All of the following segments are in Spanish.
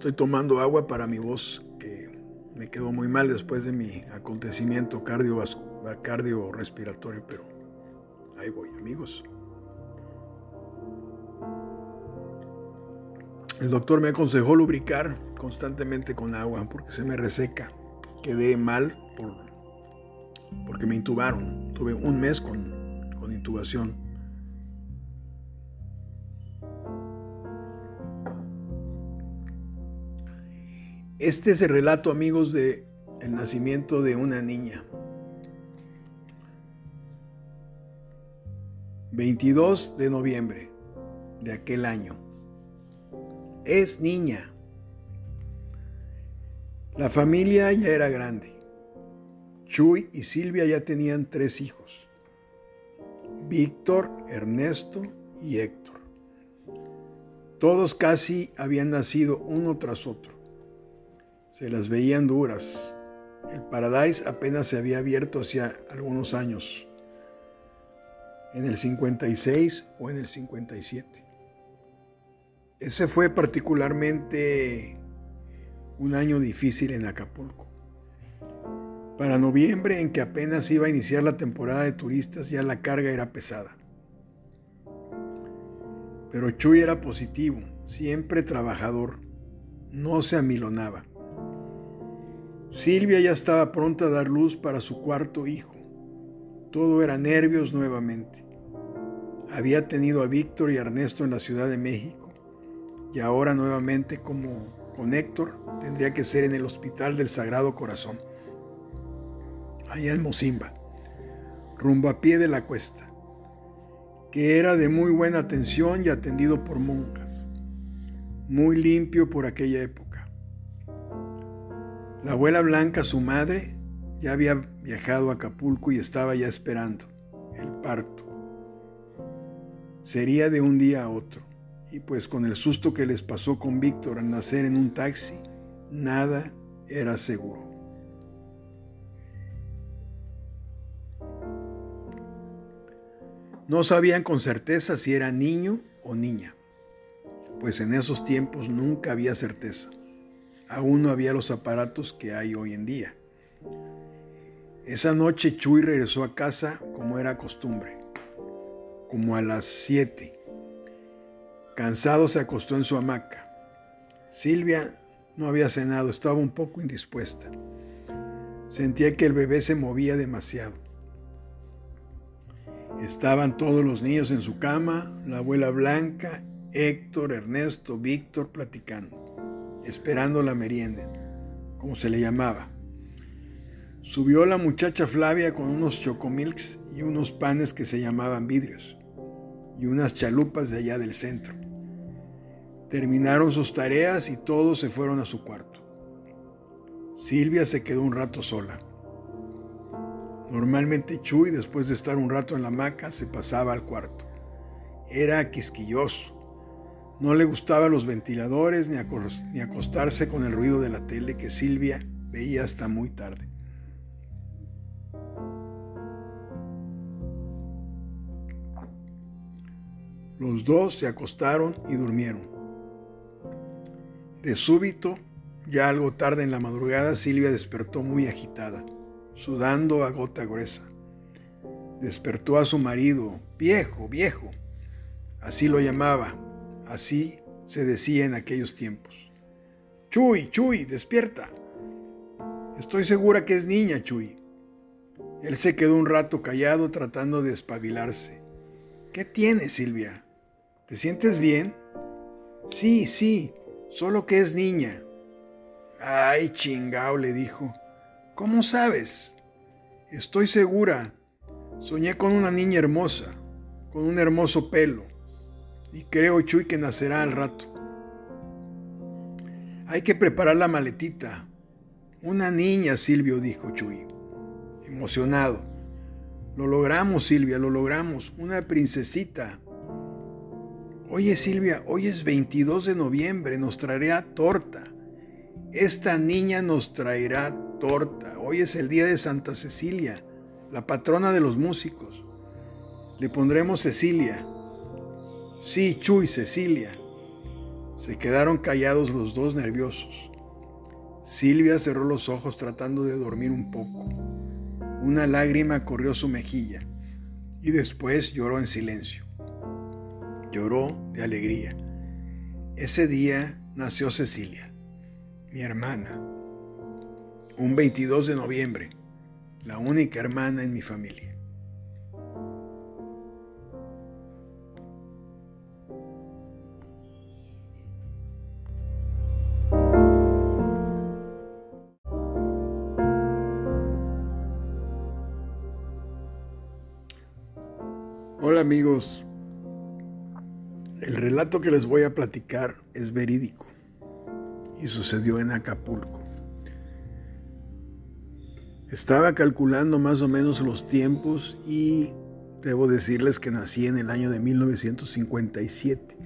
Estoy tomando agua para mi voz que me quedó muy mal después de mi acontecimiento cardiorrespiratorio, pero ahí voy, amigos. El doctor me aconsejó lubricar constantemente con agua porque se me reseca. Quedé mal por, porque me intubaron. Tuve un mes con, con intubación. Este es el relato, amigos, de el nacimiento de una niña. 22 de noviembre de aquel año. Es niña. La familia ya era grande. Chuy y Silvia ya tenían tres hijos. Víctor, Ernesto y Héctor. Todos casi habían nacido uno tras otro. Se las veían duras. El Paradise apenas se había abierto hacía algunos años, en el 56 o en el 57. Ese fue particularmente un año difícil en Acapulco. Para noviembre, en que apenas iba a iniciar la temporada de turistas, ya la carga era pesada. Pero Chuy era positivo, siempre trabajador, no se amilonaba. Silvia ya estaba pronta a dar luz para su cuarto hijo. Todo era nervios nuevamente. Había tenido a Víctor y Ernesto en la Ciudad de México y ahora nuevamente como con Héctor tendría que ser en el Hospital del Sagrado Corazón, allá en Mozimba, rumbo a pie de la cuesta, que era de muy buena atención y atendido por monjas, muy limpio por aquella época. La abuela Blanca, su madre, ya había viajado a Acapulco y estaba ya esperando el parto. Sería de un día a otro. Y pues con el susto que les pasó con Víctor al nacer en un taxi, nada era seguro. No sabían con certeza si era niño o niña, pues en esos tiempos nunca había certeza aún no había los aparatos que hay hoy en día. Esa noche Chuy regresó a casa como era costumbre, como a las siete. Cansado se acostó en su hamaca. Silvia no había cenado, estaba un poco indispuesta. Sentía que el bebé se movía demasiado. Estaban todos los niños en su cama, la abuela Blanca, Héctor, Ernesto, Víctor platicando esperando la merienda, como se le llamaba. Subió la muchacha Flavia con unos chocomilks y unos panes que se llamaban vidrios, y unas chalupas de allá del centro. Terminaron sus tareas y todos se fueron a su cuarto. Silvia se quedó un rato sola. Normalmente Chuy, después de estar un rato en la hamaca, se pasaba al cuarto. Era quisquilloso, no le gustaban los ventiladores ni, acostarse con el ruido de la tele que Silvia veía hasta muy tarde. Los dos se acostaron y durmieron. De súbito, ya algo tarde en la madrugada, Silvia despertó muy agitada, sudando a gota gruesa. Despertó a su marido, viejo, viejo, así lo llamaba, Así se decía en aquellos tiempos. Chuy, Chuy, despierta. Estoy segura que es niña, Chuy. Él se quedó un rato callado tratando de espabilarse. ¿Qué tienes, Silvia? ¿Te sientes bien? Sí, sí, solo que es niña. Ay, chingao, le dijo. ¿Cómo sabes? Estoy segura. Soñé con una niña hermosa, con un hermoso pelo. Y creo, Chuy, que nacerá al rato. Hay que preparar la maletita. Una niña, Silvio, dijo Chuy, emocionado. Lo logramos, Silvia, lo logramos. Una princesita. Oye, Silvia, hoy es 22 de noviembre, nos traerá torta. Esta niña nos traerá torta. Hoy es el día de Santa Cecilia, la patrona de los músicos. Le pondremos Cecilia. Sí, Chuy, Cecilia. Se quedaron callados los dos nerviosos. Silvia cerró los ojos tratando de dormir un poco. Una lágrima corrió su mejilla y después lloró en silencio. Lloró de alegría. Ese día nació Cecilia, mi hermana. Un 22 de noviembre, la única hermana en mi familia. Amigos, el relato que les voy a platicar es verídico y sucedió en Acapulco. Estaba calculando más o menos los tiempos y debo decirles que nací en el año de 1957.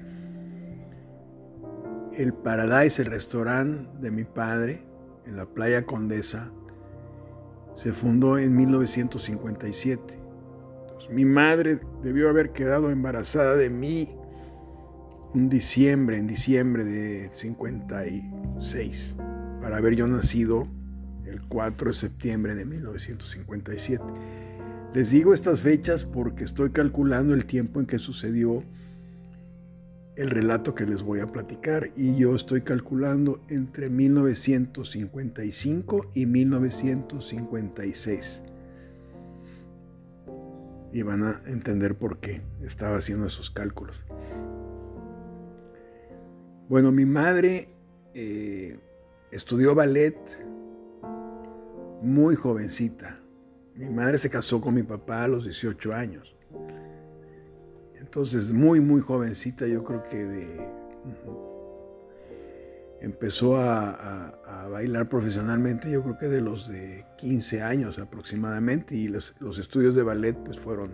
El Paradise, el restaurante de mi padre en la playa Condesa, se fundó en 1957. Mi madre debió haber quedado embarazada de mí un diciembre, en diciembre de 56, para haber yo nacido el 4 de septiembre de 1957. Les digo estas fechas porque estoy calculando el tiempo en que sucedió el relato que les voy a platicar y yo estoy calculando entre 1955 y 1956. Y van a entender por qué estaba haciendo esos cálculos. Bueno, mi madre eh, estudió ballet muy jovencita. Mi madre se casó con mi papá a los 18 años. Entonces, muy, muy jovencita, yo creo que de, empezó a, bailar profesionalmente, yo creo que de los de 15 años aproximadamente, y los, los estudios de ballet pues fueron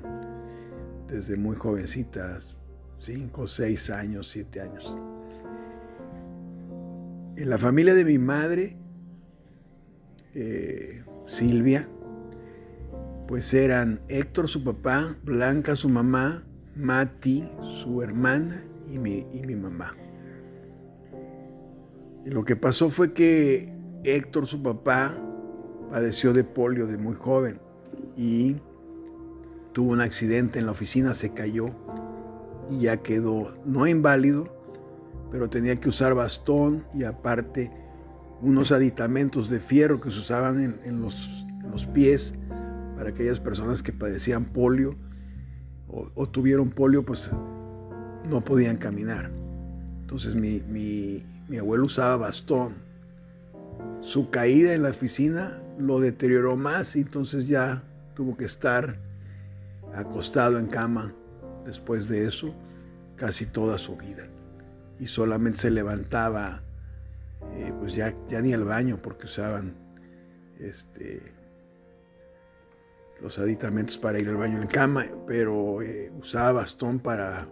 desde muy jovencitas, 5, 6 años, 7 años. En la familia de mi madre, eh, Silvia, pues eran Héctor su papá, Blanca su mamá, Mati su hermana y mi, y mi mamá. Lo que pasó fue que Héctor su papá padeció de polio de muy joven y tuvo un accidente en la oficina, se cayó y ya quedó no inválido, pero tenía que usar bastón y aparte unos aditamentos de fierro que se usaban en, los, pies para aquellas personas que padecían polio o, tuvieron polio, pues no podían caminar. Entonces mi abuelo usaba bastón. Su caída en la oficina lo deterioró más y entonces ya tuvo que estar acostado en cama después de eso casi toda su vida y solamente se levantaba, eh, pues ya, ya ni al baño porque usaban este, los aditamentos para ir al baño en cama, pero eh, usaba bastón para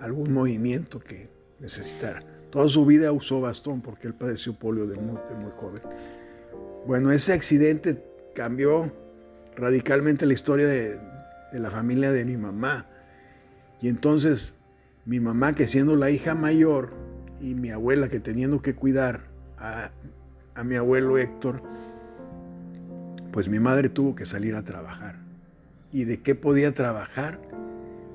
algún movimiento que necesitara. Toda su vida usó bastón porque él padeció polio de muy, joven. Bueno, ese accidente cambió radicalmente la historia de, de la familia de mi mamá. Y entonces mi mamá que siendo la hija mayor y mi abuela que teniendo que cuidar a, mi abuelo Héctor, pues mi madre tuvo que salir a trabajar. ¿Y de qué podía trabajar?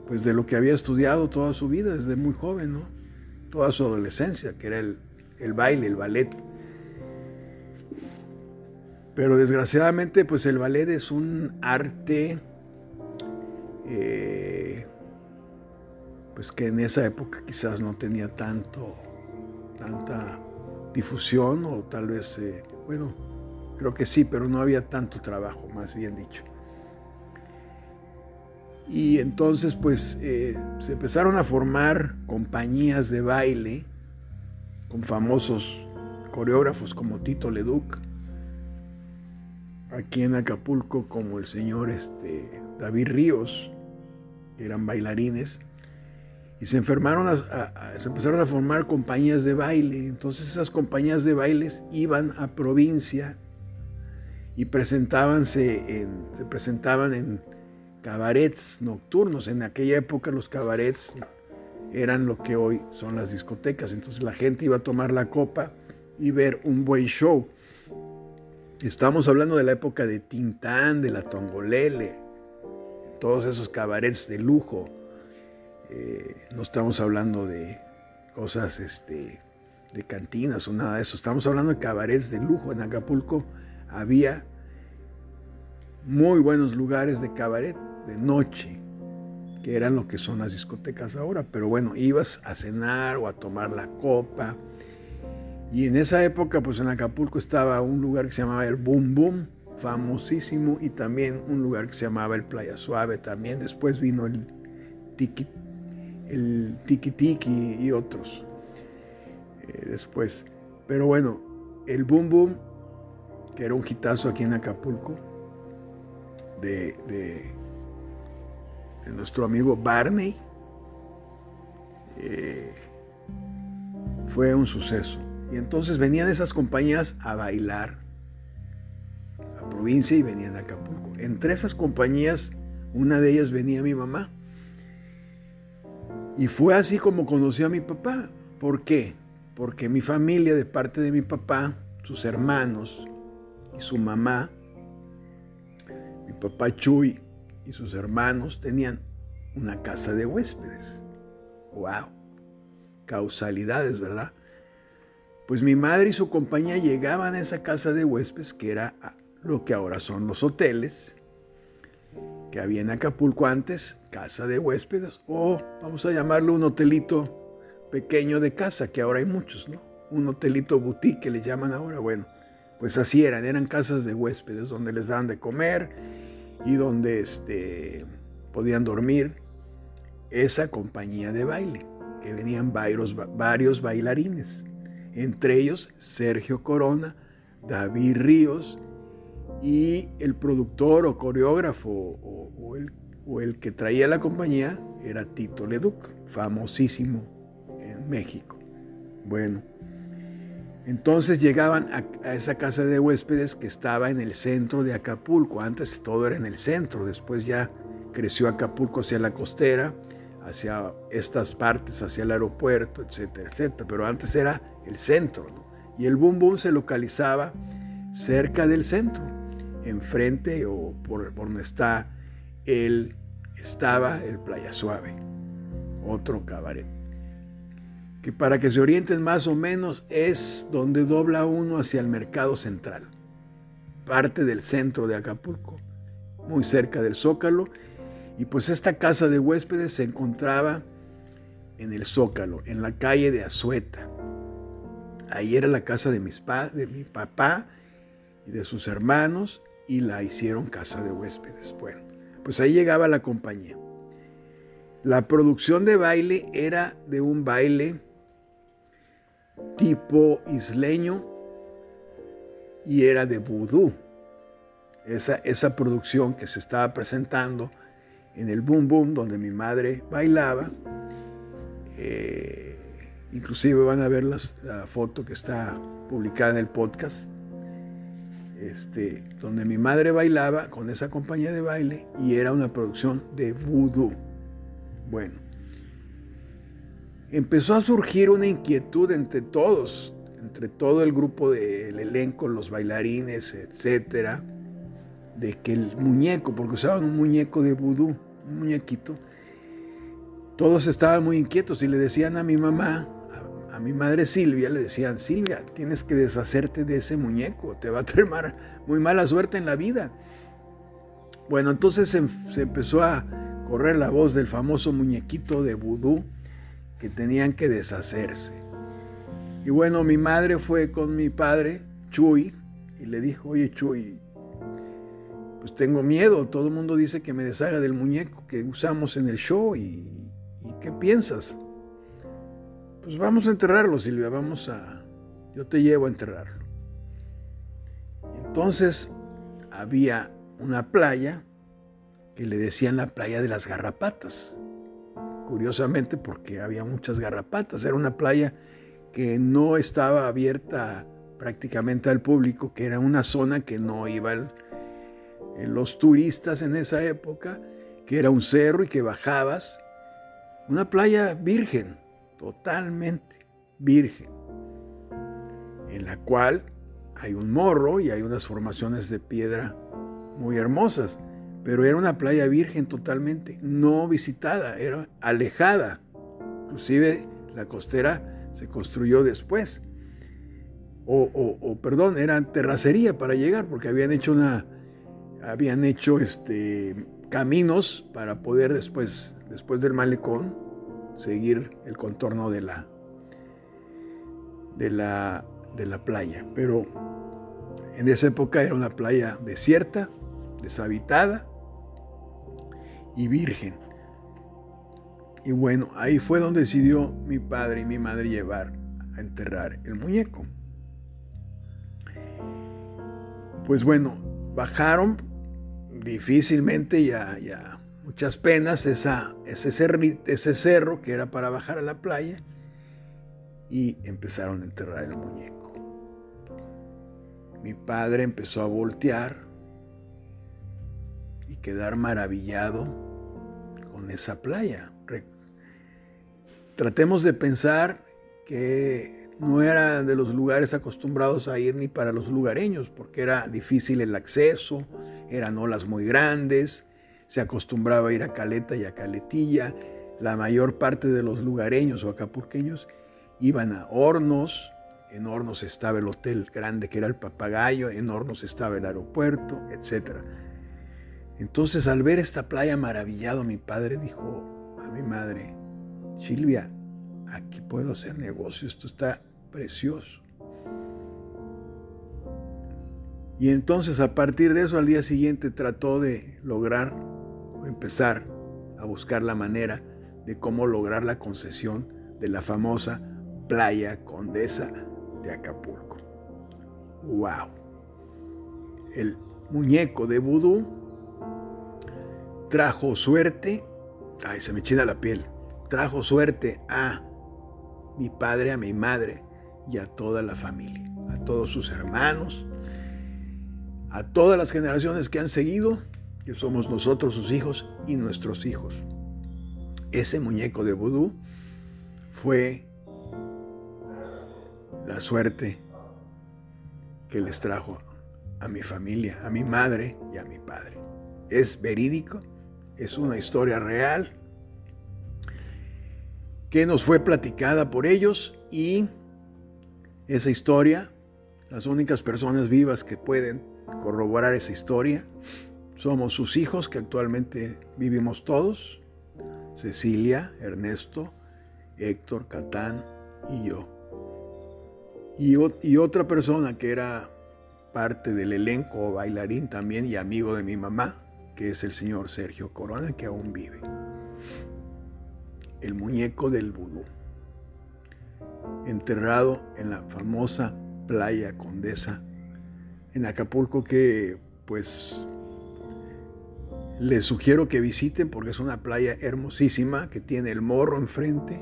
Pues de lo que había estudiado toda su vida, desde muy joven, ¿no? Toda su adolescencia, que era el, baile, el ballet. Pero desgraciadamente, pues el ballet es un arte eh, pues que en esa época quizás no tenía tanto, tanta difusión o tal vez, eh, bueno, creo que sí, pero no había tanto trabajo, más bien dicho. Y entonces pues eh, se empezaron a formar compañías de baile con famosos coreógrafos como Tito Leduc, aquí en Acapulco como el señor este, David Ríos, que eran bailarines, y se, enfermaron se empezaron a formar compañías de baile. Entonces esas compañías de bailes iban a provincia y presentábanse en, se presentaban en cabarets nocturnos. En aquella época los cabarets eran lo que hoy son las discotecas. Entonces la gente iba a tomar la copa y ver un buen show. Estamos hablando de la época de Tintán, de la Tongolele, todos esos cabarets de lujo. Eh, no estamos hablando de cosas este, de cantinas o nada de eso. Estamos hablando de cabarets de lujo. En Acapulco había muy buenos lugares de cabaret de noche, que eran lo que son las discotecas ahora. Pero bueno, ibas a cenar o a tomar la copa. Y en esa época, pues en Acapulco estaba un lugar que se llamaba el Boom Boom, famosísimo, y también un lugar que se llamaba el Playa Suave también. Después vino el Tiki, el Tiki Tiki y otros. Eh, después. Pero bueno, el Boom Boom, que era un hitazo aquí en Acapulco, de, nuestro amigo Barney, eh, fue un suceso. Y entonces venían esas compañías a bailar a provincia y venían a Acapulco. Entre esas compañías, una de ellas venía mi mamá. Y fue así como conocí a mi papá. ¿Por qué? Porque mi familia, de parte de mi papá, sus hermanos y su mamá, mi papá Chuy y sus hermanos tenían una casa de huéspedes. ¡Wow! Causalidades, ¿verdad? Pues mi madre y su compañía llegaban a esa casa de huéspedes, que era lo que ahora son los hoteles, que había en Acapulco antes, casa de huéspedes, o vamos a llamarlo un hotelito pequeño de casa, que ahora hay muchos, ¿no? Un hotelito boutique que le llaman ahora, bueno, pues así eran, eran casas de huéspedes donde les daban de comer y donde este, podían dormir esa compañía de baile, que venían varios, bailarines entre ellos Sergio Corona, David Ríos y el productor o coreógrafo o, el, que traía la compañía era Tito Leduc, famosísimo en México. Bueno, entonces llegaban a, esa casa de huéspedes que estaba en el centro de Acapulco. Antes todo era en el centro, después ya creció Acapulco hacia la costera, hacia estas partes, hacia el aeropuerto, etcétera, etcétera. Pero antes era el centro. Y el boom boom se localizaba cerca del centro, enfrente o por, donde está el, estaba el Playa Suave, otro cabaret. Que para que se orienten más o menos es donde dobla uno hacia el mercado central, parte del centro de Acapulco, muy cerca del Zócalo. Y pues esta casa de huéspedes se encontraba en el Zócalo, en la calle de Azueta, Ahí era la casa de, mis de mi papá y de sus hermanos y la hicieron casa de huéspedes. Bueno, pues ahí llegaba la compañía. La producción de baile era de un baile tipo isleño y era de vudú. Esa, esa producción que se estaba presentando en el Boom Boom, donde mi madre bailaba, eh, Inclusive van a ver la foto que está publicada en el podcast, este, donde mi madre bailaba con esa compañía de baile y era una producción de voodoo. Bueno, empezó a surgir una inquietud entre todos, entre todo el grupo del elenco, los bailarines, etcétera, de que el muñeco, porque usaban un muñeco de vudú, un muñequito, todos estaban muy inquietos y le decían a mi mamá, a mi madre Silvia le decían, Silvia, tienes que deshacerte de ese muñeco, te va a traer muy mala suerte en la vida. Bueno, entonces se, se, empezó a correr la voz del famoso muñequito de vudú que tenían que deshacerse. Y bueno, mi madre fue con mi padre, Chuy, y le dijo, oye Chuy, pues tengo miedo, todo el mundo dice que me deshaga del muñeco que usamos en el show y, ¿y qué piensas? Pues vamos a enterrarlo, Silvia, vamos a... Yo te llevo a enterrarlo. Entonces había una playa que le decían la playa de las garrapatas. Curiosamente porque había muchas garrapatas. Era una playa que no estaba abierta prácticamente al público, que era una zona que no iban los turistas en esa época, que era un cerro y que bajabas Una playa virgen, totalmente virgen, en la cual hay un morro y hay unas formaciones de piedra muy hermosas, pero era una playa virgen totalmente, no visitada, era alejada. Inclusive la costera se construyó después. O, perdón, era terracería para llegar, porque habían hecho una, habían hecho este, caminos para poder después, después del malecón, seguir el contorno de la, de la, de la playa. Pero en esa época era una playa desierta, deshabitada y virgen. Y bueno, ahí fue donde decidió mi padre y mi madre llevar a enterrar el muñeco. Pues bueno, bajaron difícilmente ya, ya muchas penas esa, ese, ese cerro que era para bajar a la playa y empezaron a enterrar el muñeco. Mi padre empezó a voltear y quedar maravillado con esa playa. Tratemos de pensar que no era de los lugares acostumbrados a ir ni para los lugareños, porque era difícil el acceso, eran olas muy grandes, se acostumbraba a ir a Caleta y a Caletilla. La mayor parte de los lugareños o acapurqueños iban a Hornos, en Hornos estaba el hotel grande que era el Papagayo, en Hornos estaba el aeropuerto, etc. Entonces al ver esta playa maravillado, mi padre dijo a mi madre, Silvia, aquí puedo hacer negocio, esto está precioso. Y entonces a partir de eso al día siguiente trató de lograr o empezar a buscar la manera de cómo lograr la concesión de la famosa playa condesa de Acapulco. ¡Wow! El muñeco de vudú trajo suerte, ay, se me china la piel, trajo suerte a mi padre, a mi madre y a toda la familia, a todos sus hermanos, a todas las generaciones que han seguido, que somos nosotros sus hijos y nuestros hijos. Ese muñeco de vudú fue la suerte que les trajo a mi familia, a mi madre y a mi padre. Es verídico, es una historia real que nos fue platicada por ellos y esa historia, las únicas personas vivas que pueden corroborar esa historia. Somos sus hijos que actualmente vivimos todos, Cecilia, Ernesto, Héctor, Catán y yo. Y, otra persona que era parte del elenco, bailarín también y amigo de mi mamá, que es el señor Sergio Corona, que aún vive. El muñeco del vudú, enterrado en la famosa playa Condesa en Acapulco que pues les sugiero que visiten porque es una playa hermosísima que tiene el morro enfrente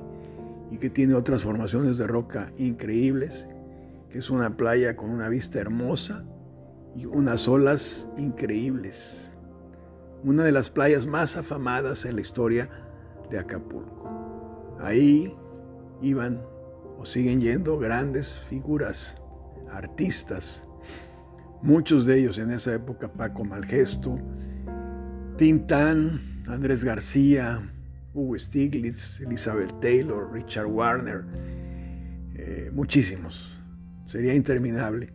y que tiene otras formaciones de roca increíbles, que es una playa con una vista hermosa y unas olas increíbles. Una de las playas más afamadas en la historia de Acapulco. Ahí iban o siguen yendo grandes figuras, artistas, Muchos de ellos en esa época, Paco Malgesto, Tintán, Andrés García, Hugo Stiglitz, Elizabeth Taylor, Richard Warner, eh, muchísimos. Sería interminable.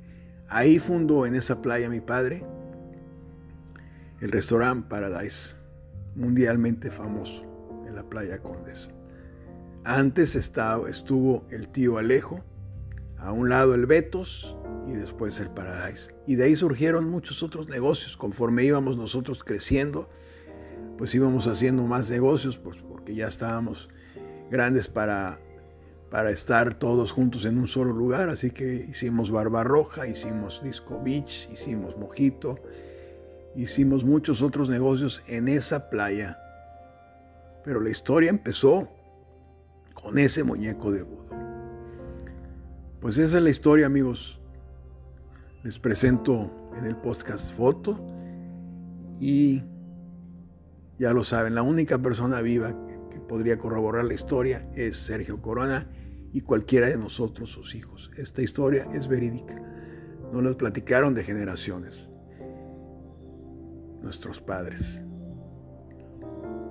Ahí fundó en esa playa mi padre el restaurante Paradise, mundialmente famoso en la playa Condesa. Antes estaba, estuvo el tío Alejo, a un lado el Betos y después el Paradise. Y de ahí surgieron muchos otros negocios. Conforme íbamos nosotros creciendo, pues íbamos haciendo más negocios, pues porque ya estábamos grandes para, para estar todos juntos en un solo lugar. Así que hicimos Barbarroja, hicimos Disco Beach, hicimos Mojito, hicimos muchos otros negocios en esa playa. Pero la historia empezó con ese muñeco de Budo. Pues esa es la historia, amigos. Les presento en el podcast foto y ya lo saben, la única persona viva que, podría corroborar la historia es Sergio Corona y cualquiera de nosotros, sus hijos. Esta historia es verídica. Nos la platicaron de generaciones. Nuestros padres.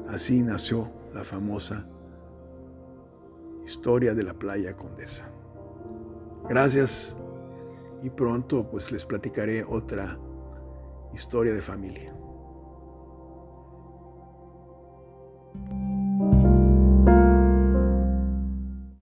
Así nació la famosa historia de la playa Condesa. Gracias y pronto pues les platicaré otra historia de familia.